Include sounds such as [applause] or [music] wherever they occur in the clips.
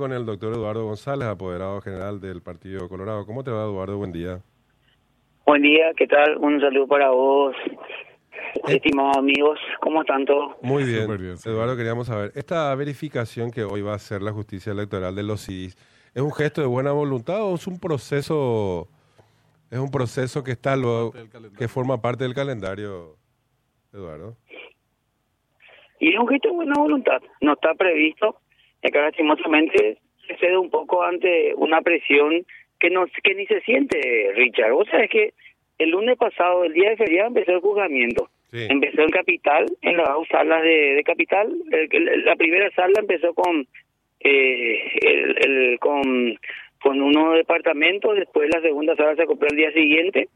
Con el doctor Eduardo González, apoderado general del Partido Colorado. ¿Cómo te va, Eduardo? Buen día. Buen día, ¿qué tal? Un saludo para vos, estimados amigos. ¿Cómo están todos? Muy bien. Eduardo, queríamos saber, esta verificación que hoy va a hacer la justicia electoral de los CIDIs, ¿es un gesto de buena voluntad o es un proceso, es un proceso que está luego, que forma parte del calendario, Eduardo? Y es un gesto de buena voluntad. No está previsto. Acá lastimosamente se cede un poco ante una presión que no que ni se siente, Richard. O sea, es que el lunes pasado, el día de feriado, empezó el juzgamiento. Empezó en Capital, en las dos salas de, Capital. la primera sala empezó con eh, el, con con unos departamentos, después la segunda sala se compró el día siguiente.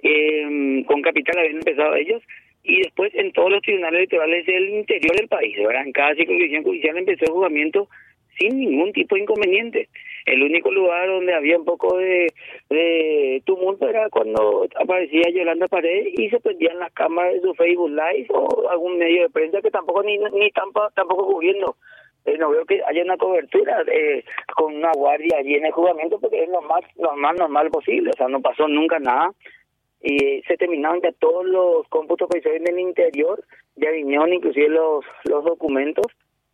Eh, con Capital habían empezado ellos y después en todos los tribunales electorales del interior del país, ¿verdad? En cada circunscripción judicial empezó el juzgamiento sin ningún tipo de inconveniente. El único lugar donde había un poco de, tumulto era cuando aparecía Yolanda Paredes y se prendían las cámaras de su Facebook Live o algún medio de prensa que tampoco ni, ni tampoco, tampoco cubriendo. Eh, no veo que haya una cobertura eh, con una guardia allí en el juzgamiento porque es lo más, lo más normal posible. O sea, no pasó nunca nada y se terminaron ya todos los cómputos que en el interior, ya vinieron inclusive los, los documentos,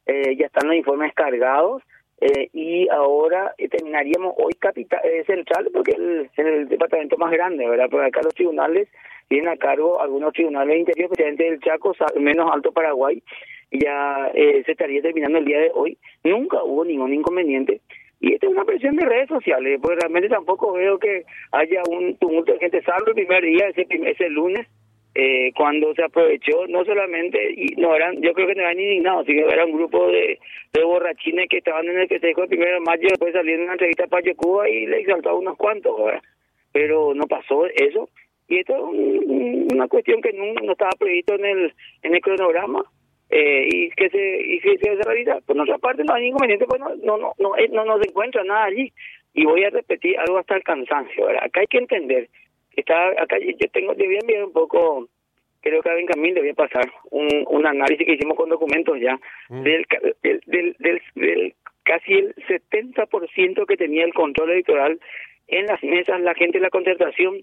eh, ya están los informes cargados eh, y ahora eh, terminaríamos hoy capital central porque es el, departamento más grande, ¿verdad? Porque acá los tribunales tienen a cargo algunos tribunales del interior, especialmente del Chaco, menos Alto Paraguay, ya se estaría terminando el día de hoy. Nunca hubo ningún inconveniente y esta es una presión de redes sociales, porque realmente tampoco veo que haya un tumulto de gente, salvo el primer día, ese, ese lunes, eh, cuando se aprovechó, no solamente, y no eran, yo creo que no eran indignados, sino era un grupo de, borrachines que estaban en el festejo el primero de mayo, después salieron en una entrevista para Cuba y le exaltó unos cuantos, pero no pasó eso. Y esto es una cuestión que no, no estaba previsto en el, en el cronograma eh, y que se y que se realiza por nuestra parte no hay inconveniente pues no no no no, eh, no, se encuentra nada allí. Y voy a repetir algo hasta el cansancio acá hay que entender está acá yo tengo yo voy a enviar un poco creo que a Benjamín le voy a pasar un, un análisis que hicimos con documentos ya mm. del, del, del, del, casi el 70% que tenía el control electoral en las mesas la gente de la concertación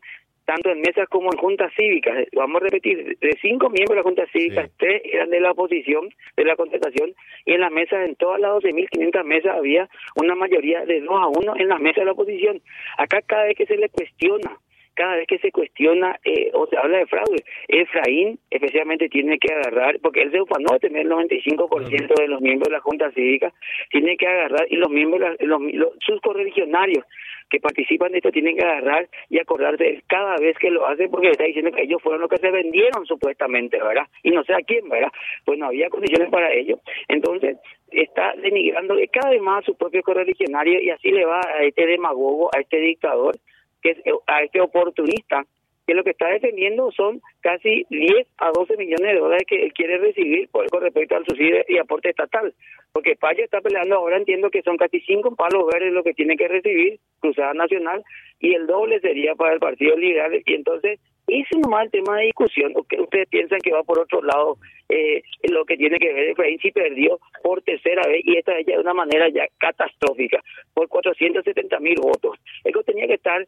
tanto en mesas como en juntas cívicas. Vamos a repetir, de cinco miembros de la junta cívica, tres eran de la oposición, de la contestación, y en las mesas, en todas las 12.500 mesas, había una mayoría de dos a uno en las mesas de la oposición. Acá cada vez que se le cuestiona cada vez que se cuestiona eh, o se habla de fraude, Efraín especialmente tiene que agarrar, porque él se ufanó de tener el 95% de los miembros de la Junta Cívica, tiene que agarrar, y los miembros, los, sus correligionarios que participan de esto tienen que agarrar y acordarse cada vez que lo hacen, porque está diciendo que ellos fueron los que se vendieron supuestamente, ¿verdad? Y no sé a quién, ¿verdad? Pues no había condiciones para ello. Entonces, está denigrando cada vez más a su propio correligionario y así le va a este demagogo, a este dictador, que es a este oportunista que lo que está defendiendo son casi 10 a 12 millones de dólares que él quiere recibir por, con respecto al subsidio y aporte estatal. Porque Paya está peleando ahora, entiendo que son casi 5 palos verdes lo que tiene que recibir Cruzada Nacional y el doble sería para el Partido Liberal. Y entonces, ese nomás el tema de discusión. Ustedes piensan que va por otro lado eh, lo que tiene que ver Efraín si perdió por tercera vez y esta vez ya de una manera ya catastrófica por 470 mil votos. Eso tenía que estar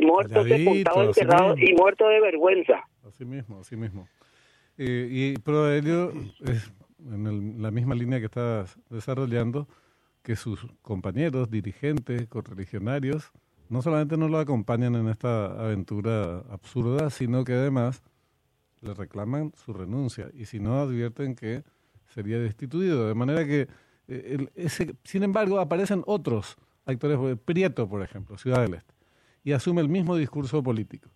muerto, sepultado, enterrado y muerto de vergüenza. Así mismo, así mismo. Eh, y pero ello es en la misma línea que estás desarrollando, que sus compañeros, dirigentes, correligionarios, no solamente no lo acompañan en esta aventura absurda, sino que además le reclaman su renuncia y si no advierten que sería destituido. De manera que, eh, ese, sin embargo, aparecen otros actores, Prieto, por ejemplo, Ciudad del Este y asume el mismo discurso político.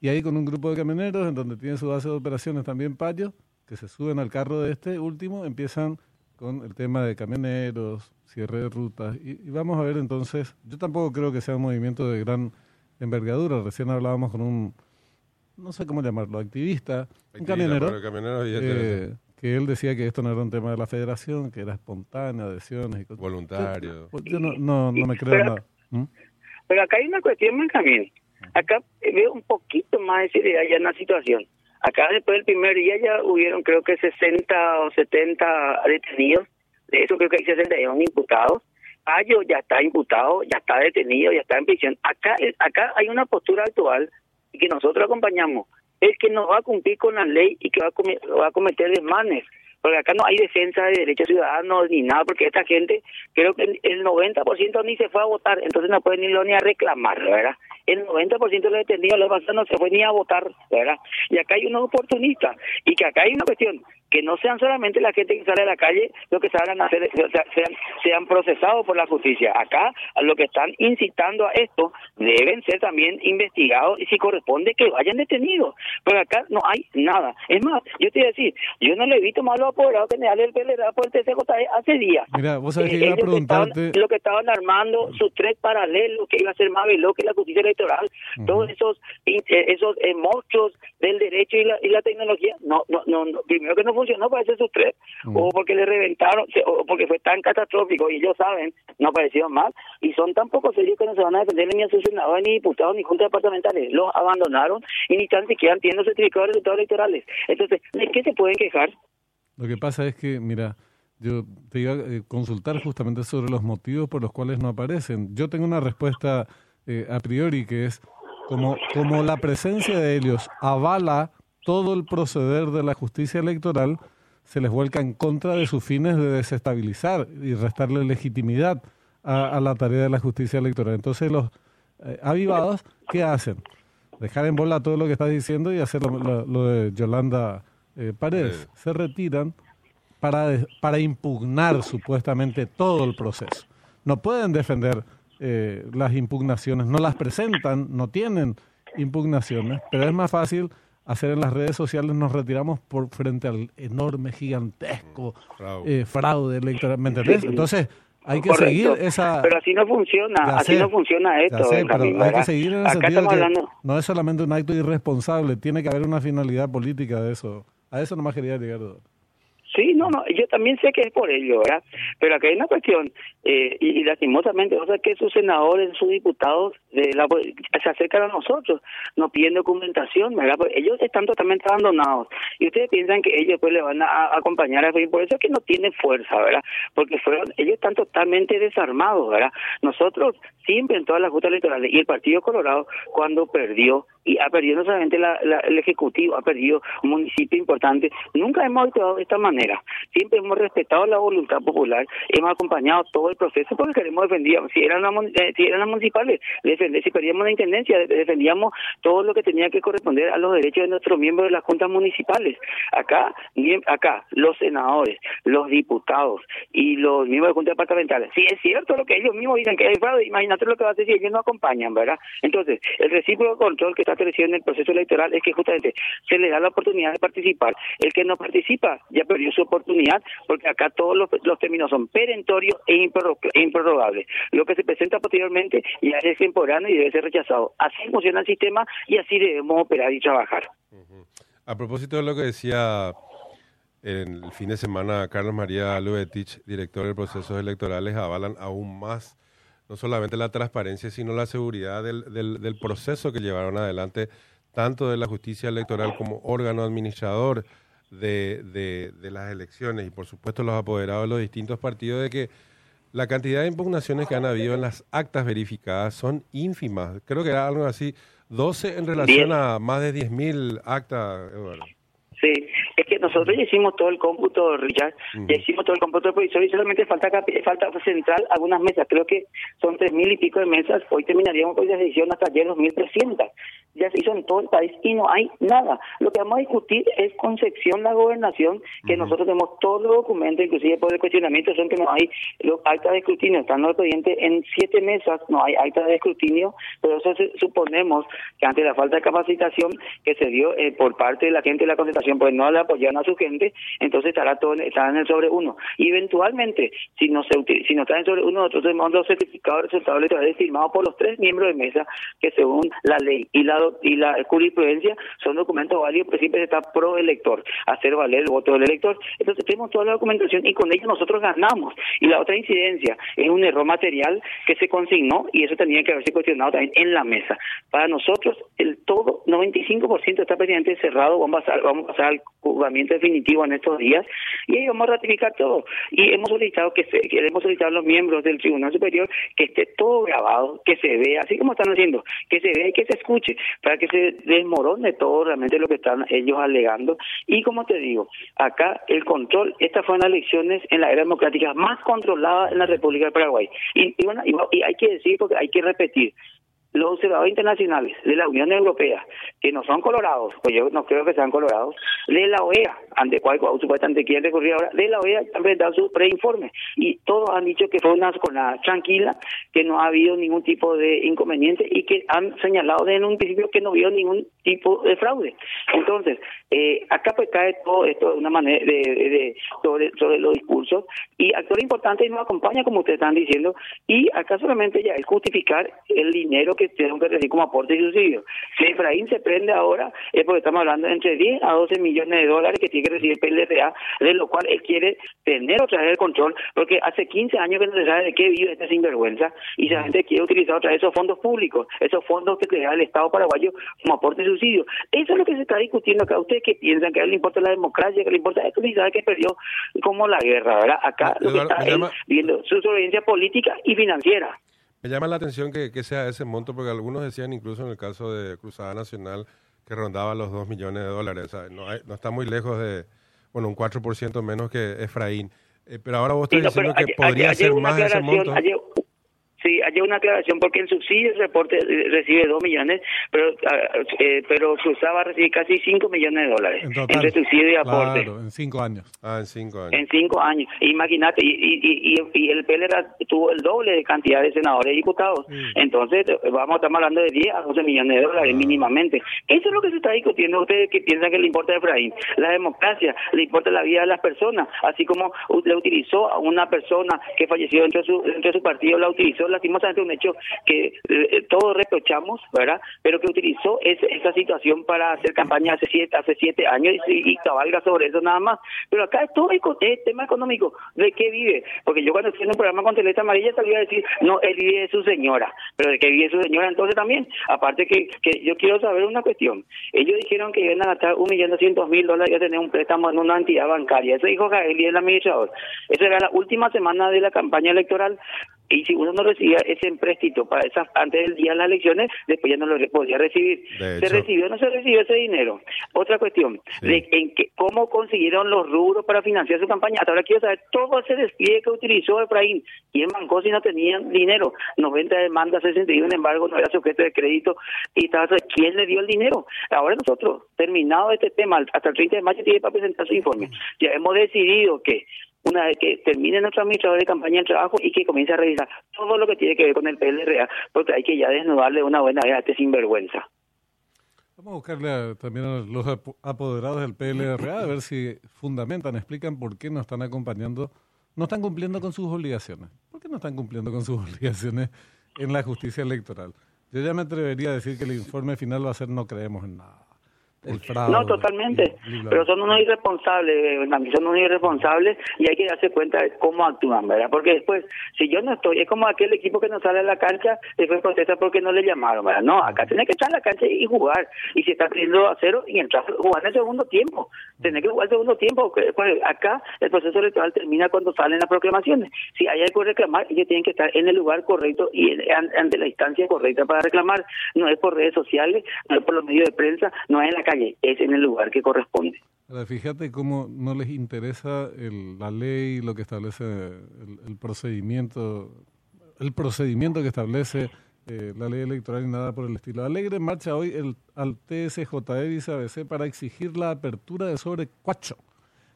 Y ahí con un grupo de camioneros, en donde tiene su base de operaciones también Payo, que se suben al carro de este último, empiezan con el tema de camioneros, cierre de rutas. Y, vamos a ver entonces, yo tampoco creo que sea un movimiento de gran envergadura. Recién hablábamos con un, no sé cómo llamarlo, activista, un camionero, eh, que él decía que esto no era un tema de la federación, que era espontánea, adhesiones y cosas. Voluntario. Yo, no, no, no, me creo nada. ¿Mm? Pero acá hay una cuestión, Benjamín. Acá veo un poquito más de seriedad ya en la situación. Acá después del primer día ya hubieron creo que 60 o 70 detenidos. De eso creo que hay 61 imputados. Ayo ya está imputado, ya está detenido, ya está en prisión. Acá, acá hay una postura actual que nosotros acompañamos, es que no va a cumplir con la ley y que va a, va a cometer desmanes porque acá no hay defensa de derechos ciudadanos ni nada, porque esta gente, creo que el 90% ni se fue a votar, entonces no pueden ni, ni a reclamar, ¿verdad? El 90% de los detenidos los no se fue ni a votar, ¿verdad? Y acá hay unos oportunistas, y que acá hay una cuestión, que no sean solamente la gente que sale a la calle lo que salgan a hacer, sean, sean procesados por la justicia. Acá, a lo que están incitando a esto, deben ser también investigados y si corresponde que vayan detenidos. Pero acá no hay nada. Es más, yo te voy a decir, yo no le he visto más los apoderados generales del PLR por el TCJ hace días. Mira, vos sabés que iba a preguntarte... lo que estaban armando, sus tres paralelos, que iba a ser más veloz que la justicia electoral, todos esos eh, esos eh, monstruos del derecho y la, y la tecnología, no, no, no, primero que no funcionó para ese sus tres, o porque le reventaron, o porque fue tan catastrófico y ellos saben, no parecieron mal, y son tan poco serios que no se van a defender ni a sus senadores, ni diputados, ni juntas departamentales, los abandonaron y ni tan siquiera tienen certificados de resultados electorales. Entonces, ¿de qué se pueden quejar? Lo que pasa es que, mira, yo te iba a eh, consultar justamente sobre los motivos por los cuales no aparecen. Yo tengo una respuesta eh, a priori que es como, como la presencia de ellos avala todo el proceder de la justicia electoral, se les vuelca en contra de sus fines de desestabilizar y restarle legitimidad a, la tarea de la justicia electoral. Entonces los eh, avivados, ¿qué hacen? Dejar en bola todo lo que estás diciendo y hacer lo, de Yolanda eh, Paredes. Se retiran para, para impugnar supuestamente todo el proceso. No pueden defender eh, las impugnaciones, no las presentan, no tienen impugnaciones, pero es más fácil hacer en las redes sociales nos retiramos por frente al enorme, gigantesco fraude, eh, electoral. ¿Me entendés? Entonces, hay que seguir esa... Pero así no funciona, así no funciona esto. hay que seguir en el sentido que no es solamente un acto irresponsable, tiene que haber una finalidad política de eso. A eso nomás quería llegar. Sí, no, no, yo también sé que es por ello, ¿verdad? Pero acá hay una cuestión, eh, y, lastimosamente, o sea, que sus senadores, sus diputados de la, se acercan a nosotros, nos piden documentación, ¿verdad? Pues ellos están totalmente abandonados y ustedes piensan que ellos pues le van a, acompañar a por eso es que no tiene fuerza, ¿verdad? Porque fueron, ellos están totalmente desarmados, ¿verdad? Nosotros siempre en todas las justas electorales y el Partido Colorado cuando perdió y ha perdido no solamente la, el Ejecutivo, ha perdido un municipio importante, nunca hemos actuado de esta manera, siempre hemos respetado la voluntad popular, hemos acompañado todo el proceso porque queremos defender, si eran las, eh, si eran las municipales, defender, si perdíamos la intendencia, defendíamos todo lo que tenía que corresponder a los derechos de nuestros miembros de las juntas municipales. Acá, acá, los senadores, los diputados y los miembros de juntas departamentales, si es cierto lo que ellos mismos dicen que hay fraude, imagínate lo que va a decir, ellos no acompañan, ¿verdad? Entonces, el recíproco control que está en el proceso electoral es que justamente se le da la oportunidad de participar. El que no participa ya perdió su oportunidad porque acá todos los, términos son perentorios e, e improrrogables. Lo que se presenta posteriormente ya es temporal y debe ser rechazado. Así funciona el sistema y así debemos operar y trabajar. A propósito de lo que decía en el fin de semana Carlos María Lubetich, director de procesos electorales, avalan aún más no solamente la transparencia, sino la seguridad del, del, proceso que llevaron adelante tanto de la justicia electoral como órgano administrador de, de, las elecciones y por supuesto los apoderados de los distintos partidos de que la cantidad de impugnaciones que han habido en las actas verificadas son ínfimas. Creo que era algo así, 12 en relación a más de 10.000 actas. Sí, es que nosotros ya hicimos todo el cómputo, Richard, ya hicimos todo el cómputo provisorio y solamente falta falta central algunas mesas, creo que son tres mil y pico de mesas, hoy terminaríamos con la decisión hasta ayer dos mil trescientas, ya se hizo en todo el país y no hay nada. Lo que vamos a discutir es concepción la gobernación, que nosotros tenemos todos los documentos, inclusive por el cuestionamiento son que no hay los actas de escrutinio, están los expedientes en siete mesas, no hay actas de escrutinio, pero eso suponemos que ante la falta de capacitación que se dio eh, por parte de la gente de la concentración pues no le apoyan a su gente, entonces estará todo estará en el sobre uno. Y eventualmente, si no se si no está en el sobre uno, nosotros tenemos los certificados de resultados electorales firmados por los tres miembros de mesa que según la ley y la y la jurisprudencia son documentos válidos, pero siempre está pro elector, hacer valer el voto del elector. Entonces tenemos toda la documentación y con ella nosotros ganamos. Y la otra incidencia es un error material que se consignó y eso tenía que haberse cuestionado también en la mesa. Para nosotros, el todo, 95% está presidente cerrado, vamos a vamos a pasar al juzgamiento definitivo en estos días y ahí vamos a ratificar todo. Y hemos solicitado que, se, que hemos solicitado a los miembros del Tribunal Superior que esté todo grabado, que se vea, así como están haciendo, que se vea y que se escuche, para que se desmorone todo realmente lo que están ellos alegando. Y como te digo, acá el control, estas fueron elecciones en la era democrática más controlada en la República de Paraguay. Y bueno, y hay que decir, porque hay que repetir, los observadores internacionales de la Unión Europea, que no son colorados, pues yo no creo que sean colorados, de la OEA, ante cual supuestamente quieren recurrir ahora, de la OEA han presentado su preinforme y todos han dicho que fue una jornada tranquila, que no ha habido ningún tipo de inconveniente y que han señalado desde un principio que no vio ningún tipo de fraude. Entonces, eh, acá pues cae todo esto de una manera de, sobre, sobre los discursos y actor importante y nos acompaña como ustedes están diciendo y acá solamente ya es justificar el dinero que tienen que recibir como aporte y subsidio. Si Efraín se prende ahora es porque estamos hablando de entre 10 a 12 millones de dólares que tiene que recibir el PLRA, de lo cual él quiere tener otra vez el control, porque hace 15 años que no se sabe de qué vive este sinvergüenza y la gente quiere utilizar otra vez esos fondos públicos, esos fondos que crea el Estado paraguayo como aporte y subsidio. Eso es lo que se está discutiendo acá. Ustedes que piensan que a él le importa la democracia, que le importa esto, y sabe que perdió como la guerra, ¿verdad? Acá lo que está viendo su sobrevivencia política y financiera. Me llama la atención que, sea ese monto, porque algunos decían, incluso en el caso de Cruzada Nacional, que rondaba los 2 millones de dólares. No, no está muy lejos de, bueno, un 4% menos que Efraín. Eh, pero ahora vos estás diciendo que podría ser más ese monto. Sí, hay una aclaración porque el subsidio el reporte eh, recibe 2 millones, pero ah, eh, pero Cruzada recibe casi 5 millones de dólares en entre subsidio y aporte. Claro, en 5 años. Ah, en 5 años. En 5 años. Imagínate, y, y, y, y el PLR tuvo el doble de cantidad de senadores y diputados. Entonces, vamos a estar hablando de 10 a 12 millones de dólares ah. mínimamente. Eso es lo que se está discutiendo. Ustedes que piensan que le importa a Efraín. La democracia, le importa la vida de las personas. Así como le utilizó a una persona que falleció dentro de su, dentro de su partido, la utilizó lastimosamente un hecho que eh, todos reprochamos, ¿verdad? Pero que utilizó esa situación para hacer campaña hace siete, hace siete años y, cabalga sobre eso nada más. Pero acá es todo el tema económico. ¿De qué vive? Porque yo cuando estoy en un programa con Teleta Amarilla salía a decir, no, él vive de su señora. Pero ¿de qué vive su señora entonces también? Aparte que, que yo quiero saber una cuestión. Ellos dijeron que iban a gastar un millón doscientos mil dólares y a tener un préstamo en una entidad bancaria. Eso dijo Gael y el administrador. Esa era la última semana de la campaña electoral y si uno no recibía ese empréstito para esas antes del día de las elecciones, después ya no lo podía recibir. ¿Se recibió o no se recibió ese dinero? Otra cuestión, de en que, cómo consiguieron los rubros para financiar su campaña. Hasta ahora quiero saber todo ese despliegue que utilizó Efraín. ¿Quién bancó si no tenían dinero? 90 demandas, 61 embargo, no era sujeto de crédito. y estaba ¿Quién le dio el dinero? Ahora nosotros, terminado este tema, hasta el 30 de mayo tiene para presentar su informe. Ya hemos decidido que una vez que termine nuestro administrador de campaña de trabajo y que comience a revisar todo lo que tiene que ver con el PLRA, porque hay que ya desnudarle una buena vez a este sinvergüenza. Vamos a buscarle también a los apoderados del PLRA a ver si fundamentan, explican por qué no están acompañando, no están cumpliendo con sus obligaciones. ¿Por qué no están cumpliendo con sus [laughs] obligaciones en la justicia electoral? Yo ya me atrevería a decir que el informe final va a ser no creemos en nada no, totalmente. Pero son unos irresponsables, son unos irresponsables y hay que darse cuenta de cómo actúan, ¿verdad? Porque después, si yo no estoy, es como aquel equipo que no sale a la cancha, después protesta porque no le llamaron, ¿verdad? No, acá tiene que estar en la cancha y jugar. Y si está pidiendo a cero y entrar, jugar en el segundo tiempo. Tiene que jugar el segundo tiempo. Pues acá el proceso electoral termina cuando salen las proclamaciones. Si hay algo que reclamar, ellos tienen que estar en el lugar correcto y ante la instancia correcta para reclamar. No es por redes sociales, no es por los medios de prensa, no es en la calle es en el lugar que corresponde. fíjate cómo no les interesa la ley, lo que establece el, procedimiento, el procedimiento que establece eh, la ley electoral y nada por el estilo. Alegre marcha hoy el, al TSJE, dice ABC, para exigir la apertura de sobre cuacho.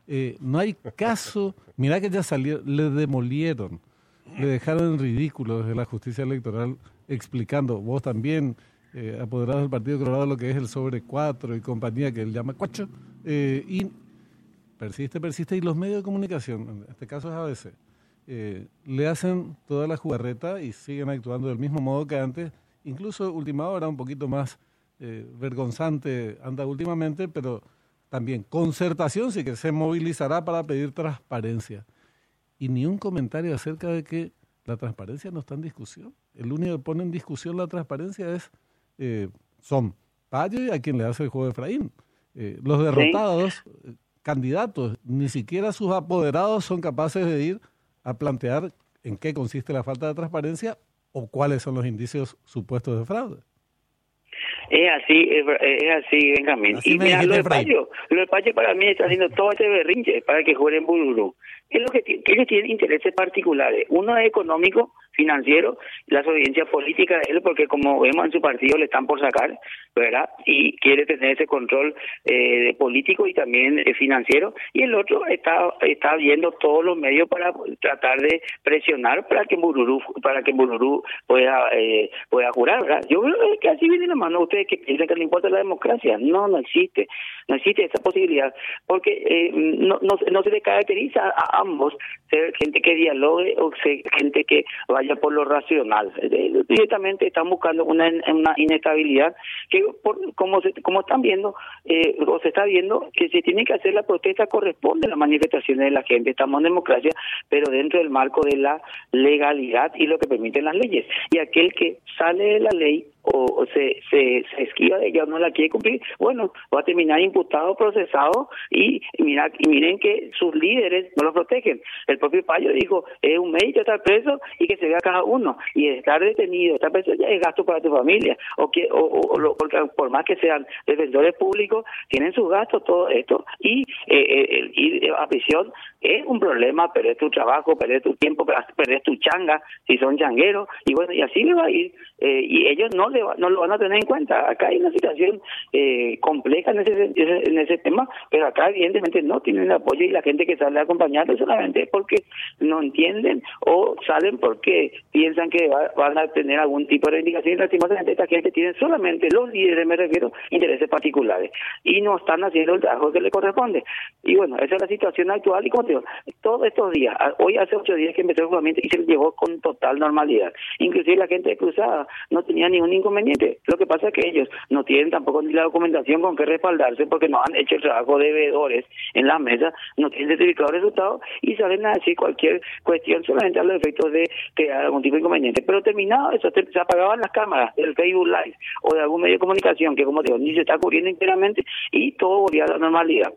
Eh, no hay caso, mira que ya salió, le demolieron, le dejaron en ridículo desde la justicia electoral explicando, vos también, eh, apoderados del Partido Colorado, lo que es el sobre cuatro y compañía que él llama cuacho, eh, y persiste, persiste, y los medios de comunicación, en este caso es ABC, eh, le hacen toda la jugarreta y siguen actuando del mismo modo que antes, incluso última hora un poquito más vergonzante anda últimamente, pero también concertación sí que se movilizará para pedir transparencia. Y ni un comentario acerca de que la transparencia no está en discusión. El único que pone en discusión la transparencia es eh, son Payo y a quien le hace el juego de Efraín. Eh, los derrotados, eh, candidatos, ni siquiera sus apoderados son capaces de ir a plantear en qué consiste la falta de transparencia o cuáles son los indicios supuestos de fraude. Es así, es, así, Benjamín. y mira, lo de Payo, lo de Payo para mí está haciendo todo este berrinche para que jueguen Bururu. Es lo que, ellos tienen intereses particulares. Uno es económico, financiero, la obediencia política de él, porque como vemos en su partido le están por sacar, ¿verdad? Y quiere tener ese control eh, político y también eh, financiero. Y el otro está está viendo todos los medios para tratar de presionar para que Bururu para que Bururu pueda eh, pueda jurar, ¿verdad? Yo creo que así viene la mano. Ustedes que piensan que le importa la democracia, no, no existe, no existe esa posibilidad, porque eh, no, no, no se le caracteriza a ambos ser gente que dialogue o ser gente que vaya por lo racional. Eh, directamente están buscando una, una inestabilidad que, por, como se, como están viendo, eh, o se está viendo, que se tiene que hacer la protesta corresponde a las manifestaciones de la gente. Estamos en democracia, pero dentro del marco de la legalidad y lo que permiten las leyes. Y aquel que sale de la ley o, se, se, se, esquiva de ella o no la quiere cumplir, bueno, va a terminar imputado, procesado y, mira, y miren que sus líderes no lo protegen. El propio Payo dijo, es un mérito estar preso y que se vea cada uno. Y estar detenido, estar preso ya es gasto para tu familia. O que o, porque por más que sean defensores públicos, tienen sus gastos, todo esto. Y eh, eh ir a prisión es un problema, perder tu trabajo, perder tu tiempo, perder tu changa, si son changueros. Y bueno, y así le va a ir. Eh, y ellos no no lo van a tener en cuenta. Acá hay una situación eh, compleja en ese, en ese tema, pero acá evidentemente no tienen el apoyo y la gente que sale a acompañarlo solamente porque no entienden o salen porque piensan que van a tener algún tipo de indicación. Y lastimosamente esta gente tiene solamente los líderes, me refiero, intereses particulares y no están haciendo el trabajo que le corresponde. Y bueno, esa es la situación actual y como te digo, todos estos días, hoy hace ocho días que empezó el y se llevó con total normalidad. Inclusive la gente Cruzada no tenía ningún inconveniente. Lo que pasa es que ellos no tienen tampoco ni la documentación con que respaldarse porque no han hecho el trabajo de veedores en la mesa, no tienen certificado de resultado y salen a decir cualquier cuestión solamente a los efectos de crear algún tipo de inconveniente. Pero terminado eso, se apagaban las cámaras del Facebook Live o de algún medio de comunicación que, como digo, ni se está cubriendo enteramente y todo volvía a la normalidad.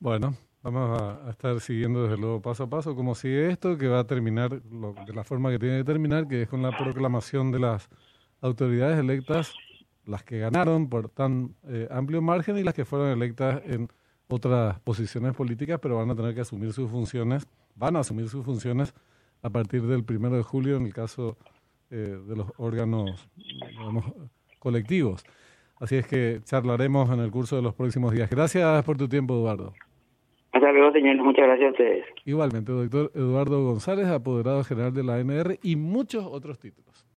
Bueno, Vamos a, estar siguiendo desde luego paso a paso cómo sigue esto, que va a terminar de la forma que tiene que terminar, que es con la proclamación de las autoridades electas, las que ganaron por tan eh, amplio margen y las que fueron electas en otras posiciones políticas, pero van a tener que asumir sus funciones, van a asumir sus funciones a partir del primero de julio en el caso eh, de los órganos colectivos. Así es que charlaremos en el curso de los próximos días. Gracias por tu tiempo, Eduardo. Hasta luego, señores. Muchas gracias a ustedes. Igualmente, doctor Eduardo González, apoderado general de la ANR y muchos otros títulos.